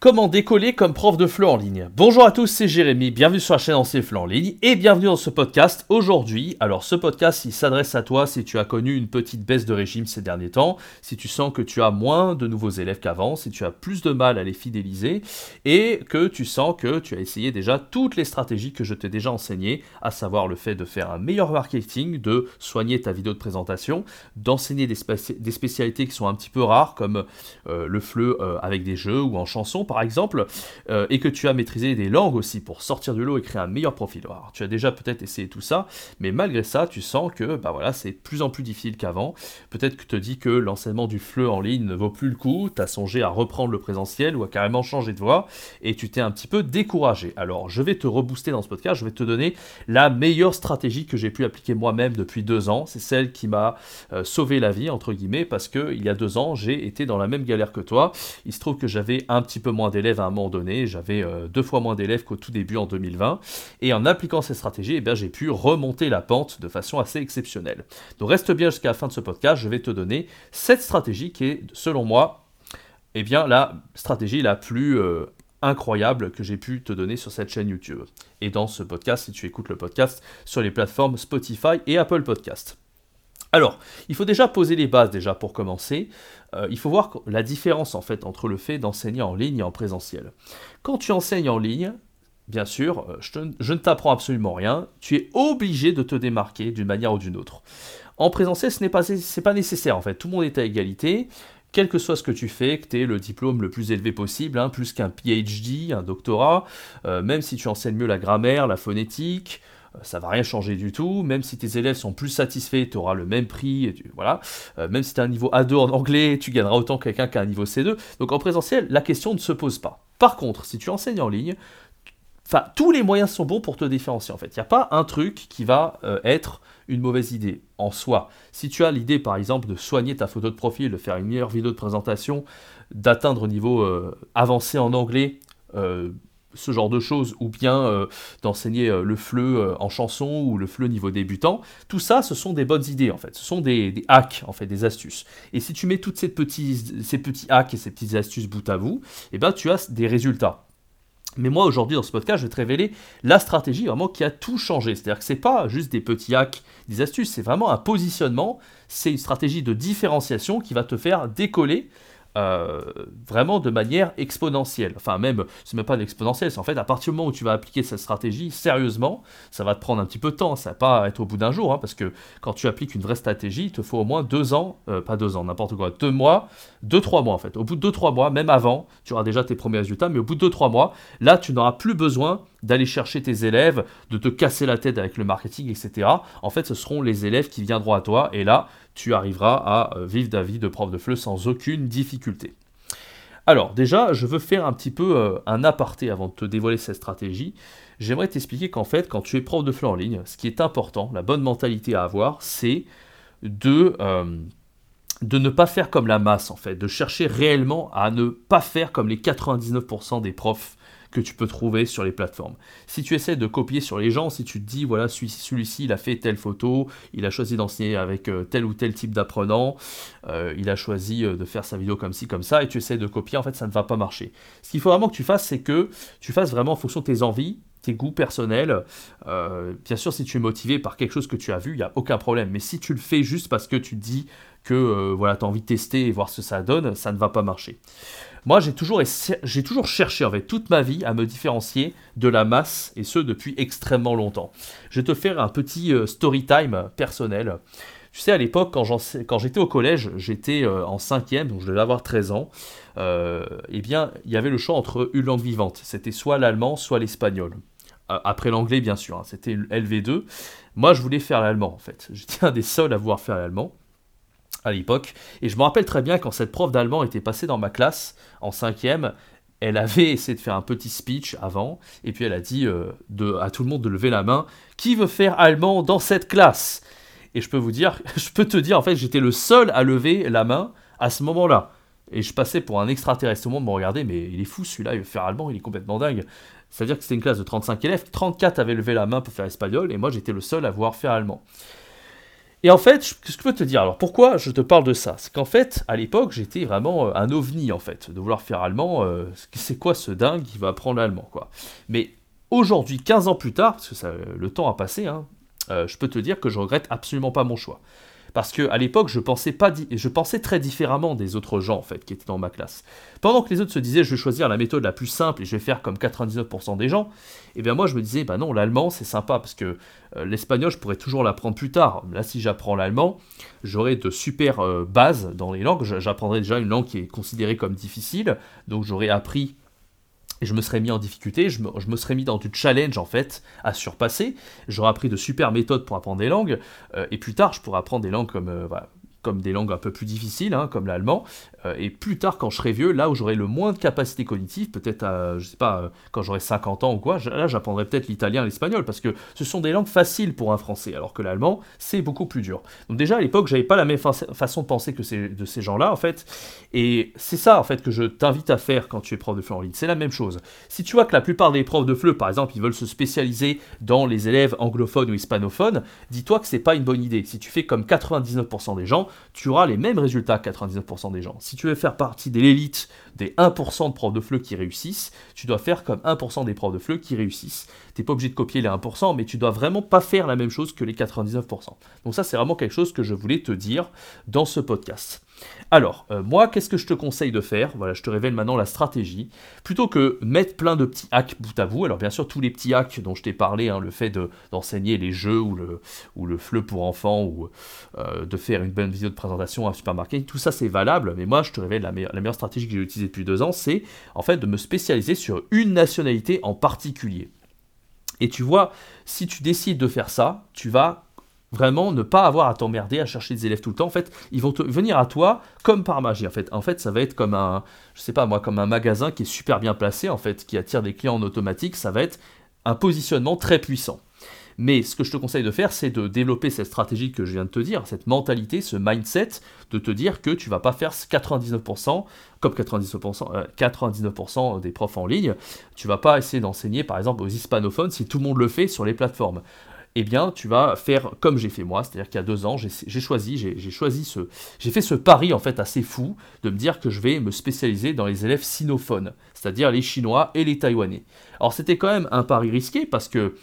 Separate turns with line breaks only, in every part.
Comment décoller comme prof de FLE en ligne. Bonjour à tous, c'est Jérémy, bienvenue sur la chaîne FLE en ligne et bienvenue dans ce podcast aujourd'hui. Alors ce podcast il s'adresse à toi si tu as connu une petite baisse de régime ces derniers temps, si tu sens que tu as moins de nouveaux élèves qu'avant, si tu as plus de mal à les fidéliser et que tu sens que tu as essayé déjà toutes les stratégies que je t'ai déjà enseignées, à savoir le fait de faire un meilleur marketing, de soigner ta vidéo de présentation, d'enseigner des, spécialités qui sont un petit peu rares comme euh, le FLE euh, avec des jeux ou en chanson par exemple, euh, et que tu as maîtrisé des langues aussi pour sortir du lot et créer un meilleur profil. Alors, tu as déjà peut-être essayé tout ça, mais malgré ça, tu sens que bah voilà, c'est de plus en plus difficile qu'avant. Peut-être que tu te dis que l'enseignement du FLE en ligne ne vaut plus le coup, tu as songé à reprendre le présentiel ou à carrément changer de voie, et tu t'es un petit peu découragé. Alors, je vais te rebooster dans ce podcast, je vais te donner la meilleure stratégie que j'ai pu appliquer moi-même depuis deux ans. C'est celle qui m'a euh, sauvé la vie, entre guillemets, parce que il y a deux ans, j'ai été dans la même galère que toi. Il se trouve que j'avais un petit peu moins d'élèves à un moment donné, j'avais euh, deux fois moins d'élèves qu'au tout début en 2020, et en appliquant ces stratégies, eh j'ai pu remonter la pente de façon assez exceptionnelle. Donc reste bien jusqu'à la fin de ce podcast, je vais te donner cette stratégie qui est, selon moi, eh bien, la stratégie la plus euh, incroyable que j'ai pu te donner sur cette chaîne YouTube. Et dans ce podcast, si tu écoutes le podcast sur les plateformes Spotify et Apple Podcast. Alors, il faut déjà poser les bases déjà pour commencer. Euh, il faut voir la différence en fait entre le fait d'enseigner en ligne et en présentiel. Quand tu enseignes en ligne, bien sûr, euh, je, ne t'apprends absolument rien. Tu es obligé de te démarquer d'une manière ou d'une autre. En présentiel, ce n'est pas, nécessaire en fait. Tout le monde est à égalité quel que soit ce que tu fais, que tu aies le diplôme le plus élevé possible, hein, plus qu'un PhD, un doctorat, euh, même si tu enseignes mieux la grammaire, la phonétique, ça va rien changer du tout. Même si tes élèves sont plus satisfaits, tu auras le même prix. voilà. Euh, même si tu as un niveau A2 en anglais, tu gagneras autant que quelqu'un qui a un niveau C2. Donc en présentiel, la question ne se pose pas. Par contre, si tu enseignes en ligne, enfin, tous les moyens sont bons pour te différencier en fait. Il n'y a pas un truc qui va euh, être une mauvaise idée en soi. Si tu as l'idée par exemple de soigner ta photo de profil, de faire une meilleure vidéo de présentation, d'atteindre un niveau avancé en anglais, ce genre de choses, ou bien euh, d'enseigner euh, le FLE euh, en chanson ou le FLE niveau débutant, tout ça, ce sont des bonnes idées en fait, ce sont des, hacks en fait, des astuces. Et si tu mets toutes ces petits, ces petits hacks et ces petites astuces bout à bout, eh ben, tu as des résultats. Mais moi aujourd'hui dans ce podcast, je vais te révéler la stratégie vraiment qui a tout changé. C'est-à-dire que c'est pas juste des petits hacks, des astuces, c'est vraiment un positionnement, c'est une stratégie de différenciation qui va te faire décoller euh, vraiment de manière exponentielle. Enfin, même, c'est même pas exponentielle, c'est en fait à partir du moment où tu vas appliquer cette stratégie sérieusement, ça va te prendre un petit peu de temps, ça va pas être au bout d'un jour, hein, parce que quand tu appliques une vraie stratégie, il te faut au moins deux ans, euh, pas deux ans, n'importe quoi, deux mois, deux, trois mois en fait. Au bout de deux, trois mois, même avant, tu auras déjà tes premiers résultats, mais au bout de deux, trois mois, là, tu n'auras plus besoin d'aller chercher tes élèves, de te casser la tête avec le marketing, etc. En fait, ce seront les élèves qui viendront à toi, et là, tu arriveras à euh, vivre ta vie de prof de FLE sans aucune difficulté. Alors déjà, je veux faire un petit peu euh, un aparté avant de te dévoiler cette stratégie. J'aimerais t'expliquer qu'en fait, quand tu es prof de FLE en ligne, ce qui est important, la bonne mentalité à avoir, c'est de, euh, de ne pas faire comme la masse en fait, de chercher réellement à ne pas faire comme les 99% des profs que tu peux trouver sur les plateformes. Si tu essaies de copier sur les gens, si tu te dis, voilà, celui-ci, il a fait telle photo, il a choisi d'enseigner avec euh, tel ou tel type d'apprenant, euh, il a choisi euh, de faire sa vidéo comme ci, comme ça, et tu essaies de copier, en fait, ça ne va pas marcher. Ce qu'il faut vraiment que tu fasses, c'est que tu fasses vraiment en fonction de tes envies, tes goûts personnels. bien sûr, si tu es motivé par quelque chose que tu as vu, il n'y a aucun problème. Mais si tu le fais juste parce que tu te dis que voilà, tu as envie de tester et voir ce que ça donne, ça ne va pas marcher. Moi, j'ai toujours, toujours cherché, fait, toute ma vie, à me différencier de la masse, et ce, depuis extrêmement longtemps. Je vais te faire un petit euh, story time personnel. Tu sais, à l'époque, quand j'étais au collège, j'étais euh, en cinquième, donc je devais avoir 13 ans, euh, eh bien, il y avait le choix entre une langue vivante. C'était soit l'allemand, soit l'espagnol. Après l'anglais, bien sûr, hein, c'était LV2. Moi, je voulais faire l'allemand, en fait. J'étais un des seuls à vouloir faire l'allemand à l'époque. Et je me rappelle très bien quand cette prof d'allemand était passée dans ma classe en cinquième, elle avait essayé de faire un petit speech avant, et puis elle a dit euh, à tout le monde de lever la main. Qui veut faire allemand dans cette classe? Et je peux vous dire, je peux te dire, en fait, j'étais le seul à lever la main à ce moment-là. Et je passais pour un extraterrestre. Tout le monde me regardait, mais il est fou celui-là, il veut faire allemand, il est complètement dingue. C'est-à-dire que c'était une classe de 35 élèves, 34 avaient levé la main pour faire espagnol, et moi j'étais le seul à vouloir faire allemand. Et en fait, ce que je peux te dire, alors pourquoi je te parle de ça? C'est qu'en fait, à l'époque, j'étais vraiment euh, un ovni, en fait, de vouloir faire allemand. Euh, c'est quoi ce dingue qui va apprendre l'allemand, quoi? Mais aujourd'hui, 15 ans plus tard, parce que ça, le temps a passé, hein, euh, je peux te dire que je regrette absolument pas mon choix. Parce que à l'époque, je pensais pas, je pensais très différemment des autres gens en fait qui étaient dans ma classe. Pendant que les autres se disaient, je vais choisir la méthode la plus simple et je vais faire comme 99% des gens, et eh bien moi je me disais, bah non, l'allemand c'est sympa parce que euh, l'espagnol je pourrais toujours l'apprendre plus tard. Là, si j'apprends l'allemand, j'aurai de super euh, bases dans les langues. J'apprendrai déjà une langue qui est considérée comme difficile, donc j'aurai appris et je me serais mis en difficulté, je me, serais mis dans du challenge en fait à surpasser. J'aurais appris de super méthodes pour apprendre des langues, euh, et plus tard je pourrais apprendre des langues comme, euh, comme des langues un peu plus difficiles, hein, comme l'allemand, euh, et plus tard, quand je serai vieux, là où j'aurai le moins de capacité cognitive, peut-être, à, je sais pas, euh, quand j'aurai 50 ans ou quoi, là j'apprendrai peut-être l'italien et l'espagnol, parce que ce sont des langues faciles pour un français, alors que l'allemand, c'est beaucoup plus dur. Donc déjà, à l'époque, j'avais pas la même façon de penser que ces, de ces gens-là, en fait, et c'est ça, en fait, que je t'invite à faire quand tu es prof de FLE en ligne, c'est la même chose. Si tu vois que la plupart des profs de FLE, par exemple, ils veulent se spécialiser dans les élèves anglophones ou hispanophones, dis-toi que c'est pas une bonne idée. Si tu fais comme 99% des gens, tu auras les mêmes résultats que 99% des gens si tu veux faire partie de l'élite des 1% de profs de FLE qui réussissent, tu dois faire comme 1% des profs de FLE qui réussissent. Tu n'es pas obligé de copier les 1%, mais tu dois vraiment pas faire la même chose que les 99%. Donc ça, c'est vraiment quelque chose que je voulais te dire dans ce podcast. Alors, euh, moi, qu'est-ce que je te conseille de faire? Voilà, je te révèle maintenant la stratégie. Plutôt que mettre plein de petits hacks bout à bout, alors bien sûr, tous les petits hacks dont je t'ai parlé, hein, le fait d'enseigner les jeux ou le, ou le FLE pour enfants, ou euh, de faire une bonne vidéo de présentation à supermarché, tout ça c'est valable, mais moi, je te révèle la meilleure stratégie que j'ai utilisée depuis deux ans, c'est en fait de me spécialiser sur une nationalité en particulier. Et tu vois, si tu décides de faire ça, tu vas Vraiment, ne pas avoir à t'emmerder à chercher des élèves tout le temps. En fait, ils vont venir à toi comme par magie. En fait, en fait, ça va être comme un, je sais pas moi, comme un magasin qui est super bien placé, en fait, qui attire des clients en automatique. Ça va être un positionnement très puissant. Mais ce que je te conseille de faire, c'est de développer cette stratégie que je viens de te dire, cette mentalité, ce mindset, de te dire que tu vas pas faire 99%, comme 99%, 99% euh, des profs en ligne, tu vas pas essayer d'enseigner par exemple aux hispanophones si tout le monde le fait sur les plateformes eh bien, tu vas faire comme j'ai fait moi, c'est-à-dire qu'il y a deux ans, j'ai choisi, j'ai fait ce pari en fait assez fou de me dire que je vais me spécialiser dans les élèves sinophones, c'est-à-dire les Chinois et les Taïwanais. Alors c'était quand même un pari risqué parce que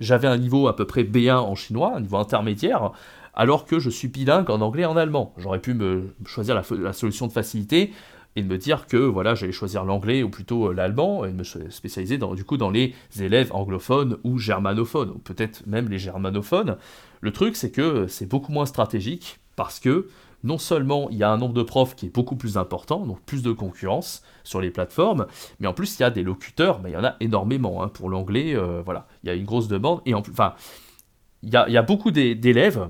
j'avais un niveau à peu près B1 en chinois, un niveau intermédiaire, alors que je suis bilingue en anglais et en allemand. J'aurais pu me choisir la solution de facilité, et de me dire que voilà, j'allais choisir l'anglais ou plutôt euh, l'allemand et de me spécialiser dans, du coup dans les élèves anglophones ou germanophones, ou peut-être même les germanophones. Le truc, c'est que c'est beaucoup moins stratégique parce que non seulement il y a un nombre de profs qui est beaucoup plus important, donc plus de concurrence sur les plateformes, mais en plus il y a des locuteurs, mais il y en a énormément. Hein. Pour l'anglais, euh, voilà, il y a une grosse demande et enfin, il y a, il y a beaucoup d'élèves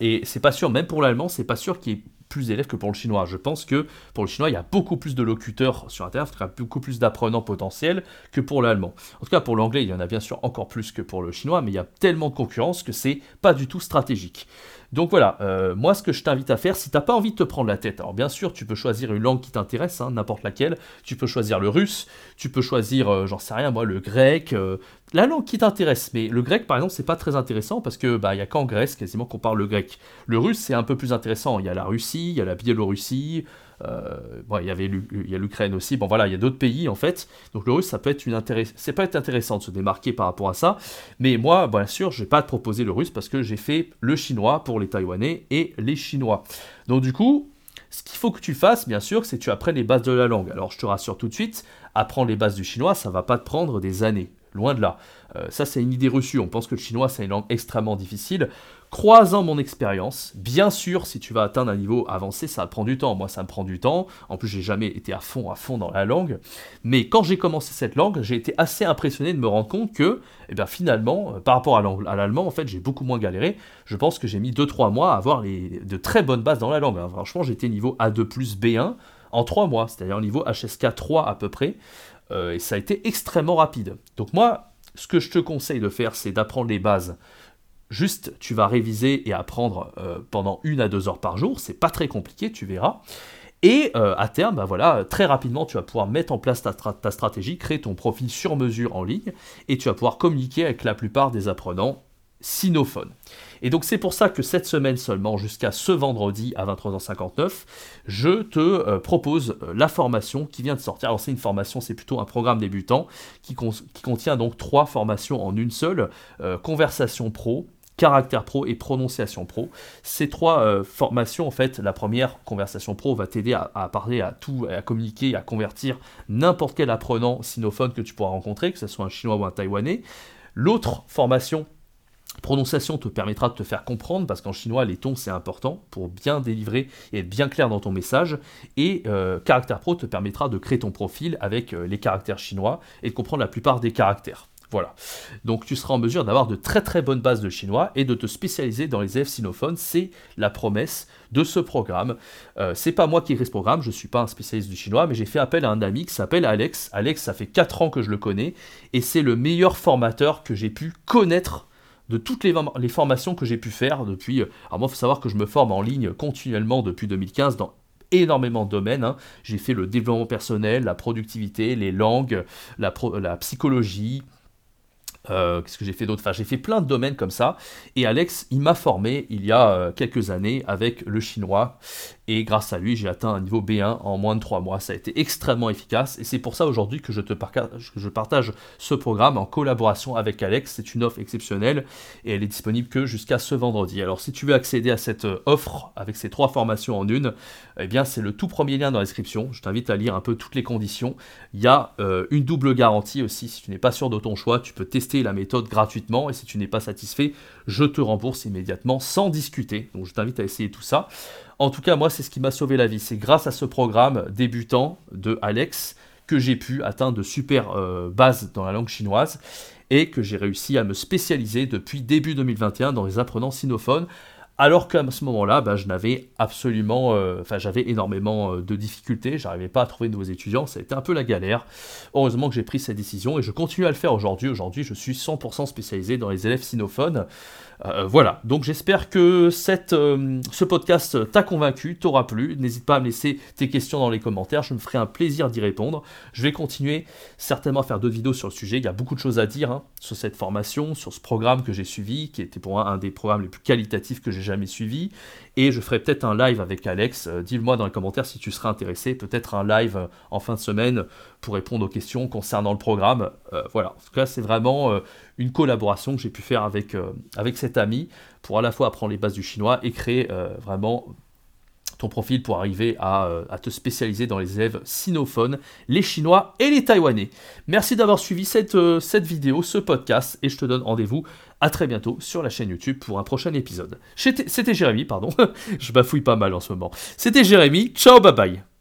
et c'est pas sûr, même pour l'allemand, c'est pas sûr qu'il y ait plus d'élèves que pour le chinois. Je pense que pour le chinois, il y a beaucoup plus de locuteurs sur Internet, il y a beaucoup plus d'apprenants potentiels que pour l'allemand. En tout cas, pour l'anglais, il y en a bien sûr encore plus que pour le chinois, mais il y a tellement de concurrence que c'est pas du tout stratégique. Donc voilà, euh, moi ce que je t'invite à faire, si t'as pas envie de te prendre la tête, alors bien sûr tu peux choisir une langue qui t'intéresse, hein, n'importe laquelle, tu peux choisir le russe, tu peux choisir, euh, j'en sais rien moi, le grec, euh, la langue qui t'intéresse. Mais le grec par exemple c'est pas très intéressant parce que bah y a qu'en Grèce quasiment qu'on parle le grec. Le russe c'est un peu plus intéressant, il y a la Russie, il y a la Biélorussie, bon, il y avait l'Ukraine aussi. Bon voilà, il y a d'autres pays en fait. Donc le russe, ça peut être une c'est pas être intéressant de se démarquer par rapport à ça. Mais moi, bien sûr, je vais pas te proposer le russe parce que j'ai fait le chinois pour les Taïwanais et les Chinois. Donc du coup, ce qu'il faut que tu fasses, bien sûr, c'est que tu apprennes les bases de la langue. Alors je te rassure tout de suite, apprendre les bases du chinois, ça va pas te prendre des années. Loin de là. Euh, ça, c'est une idée reçue. On pense que le chinois, c'est une langue extrêmement difficile. Croisant mon expérience, bien sûr, si tu vas atteindre un niveau avancé, ça prend du temps. Moi, ça me prend du temps. En plus, j'ai jamais été à fond, à fond dans la langue. Mais quand j'ai commencé cette langue, j'ai été assez impressionné de me rendre compte que, eh bien, finalement, euh, par rapport à l'allemand, en fait, j'ai beaucoup moins galéré. Je pense que j'ai mis 2-3 mois à avoir de très bonnes bases dans la langue. Hein. Franchement, j'étais niveau A2 plus B1 en 3 mois, c'est-à-dire niveau HSK 3 à peu près. Euh, et ça a été extrêmement rapide. Donc moi, ce que je te conseille de faire, c'est d'apprendre les bases. Juste, tu vas réviser et apprendre euh, pendant une à deux heures par jour. C'est pas très compliqué, tu verras. Et euh, à terme, bah voilà, très rapidement, tu vas pouvoir mettre en place ta, ta, stratégie, créer ton profil sur mesure en ligne, et tu vas pouvoir communiquer avec la plupart des apprenants sinophone. Et donc c'est pour ça que cette semaine seulement, jusqu'à ce vendredi à 23h59, je te euh, propose euh, la formation qui vient de sortir. Alors c'est une formation, c'est plutôt un programme débutant qui, contient donc trois formations en une seule, euh, conversation pro, caractère pro et prononciation pro. Ces trois formations, en fait, la première, conversation pro, va t'aider à, à, parler, à tout, à communiquer, à convertir n'importe quel apprenant sinophone que tu pourras rencontrer, que ce soit un chinois ou un taïwanais. L'autre formation, Prononciation te permettra de te faire comprendre, parce qu'en chinois, les tons, c'est important pour bien délivrer et être bien clair dans ton message. Et euh, Caractère Pro te permettra de créer ton profil avec euh, les caractères chinois et de comprendre la plupart des caractères. Voilà. Donc tu seras en mesure d'avoir de très très bonnes bases de chinois et de te spécialiser dans les élèves sinophones. C'est la promesse de ce programme. Euh, c'est pas moi qui écris ce programme, je suis pas un spécialiste du chinois, mais j'ai fait appel à un ami qui s'appelle Alex. Alex, ça fait 4 ans que je le connais et c'est le meilleur formateur que j'ai pu connaître de toutes les, formations que j'ai pu faire depuis. Euh, alors moi, il faut savoir que je me forme en ligne continuellement depuis 2015 dans énormément de domaines. Hein. J'ai fait le développement personnel, la productivité, les langues, la, psychologie, euh, qu'est-ce que j'ai fait d'autre? Enfin, j'ai fait plein de domaines comme ça. Et Alex, il m'a formé il y a euh, quelques années avec le chinois. Et grâce à lui, j'ai atteint un niveau B1 en moins de 3 mois. Ça a été extrêmement efficace. Et c'est pour ça aujourd'hui que je te partage, ce programme en collaboration avec Alex. C'est une offre exceptionnelle et elle est disponible que jusqu'à ce vendredi. Alors, si tu veux accéder à cette euh, offre avec ces trois formations en une, eh bien, c'est le tout premier lien dans la description. Je t'invite à lire un peu toutes les conditions. Il y a une double garantie aussi. Si tu n'es pas sûr de ton choix, tu peux tester la méthode gratuitement et si tu n'es pas satisfait, je te rembourse immédiatement sans discuter. Donc je t'invite à essayer tout ça. En tout cas, moi, c'est ce qui m'a sauvé la vie. C'est grâce à ce programme débutant de Alex que j'ai pu atteindre de super euh, bases dans la langue chinoise et que j'ai réussi à me spécialiser depuis début 2021 dans les apprenants sinophones alors qu'à ce moment-là, bah, absolument, euh, enfin j'avais énormément euh, de difficultés, j'arrivais pas à trouver de nouveaux étudiants, ça a été un peu la galère. Heureusement que j'ai pris cette décision et je continue à le faire aujourd'hui. Aujourd'hui, je suis 100% spécialisé dans les élèves sinophones. Euh, voilà, donc j'espère que cette, ce podcast t'a convaincu, t'aura plu. N'hésite pas à me laisser tes questions dans les commentaires, je me ferai un plaisir d'y répondre. Je vais continuer certainement à faire d'autres vidéos sur le sujet, il y a beaucoup de choses à dire hein, sur cette formation, sur ce programme que j'ai suivi, qui était pour moi un des programmes les plus qualitatifs que j'ai jamais suivi. Et je ferai peut-être un live avec Alex. Euh, dis-le-moi dans les commentaires si tu seras intéressé. Peut-être un live euh, en fin de semaine pour répondre aux questions concernant le programme. Euh, voilà. En tout cas, c'est vraiment une collaboration que j'ai pu faire avec, avec cet ami pour à la fois apprendre les bases du chinois et créer vraiment ton profil pour arriver à, à, te spécialiser dans les élèves sinophones, les chinois et les taïwanais. Merci d'avoir suivi cette, cette vidéo, ce podcast, et je te donne rendez-vous à très bientôt sur la chaîne YouTube pour un prochain épisode. C'était Jérémy, pardon. Je bafouille pas mal en ce moment. C'était Jérémy. Ciao, bye bye.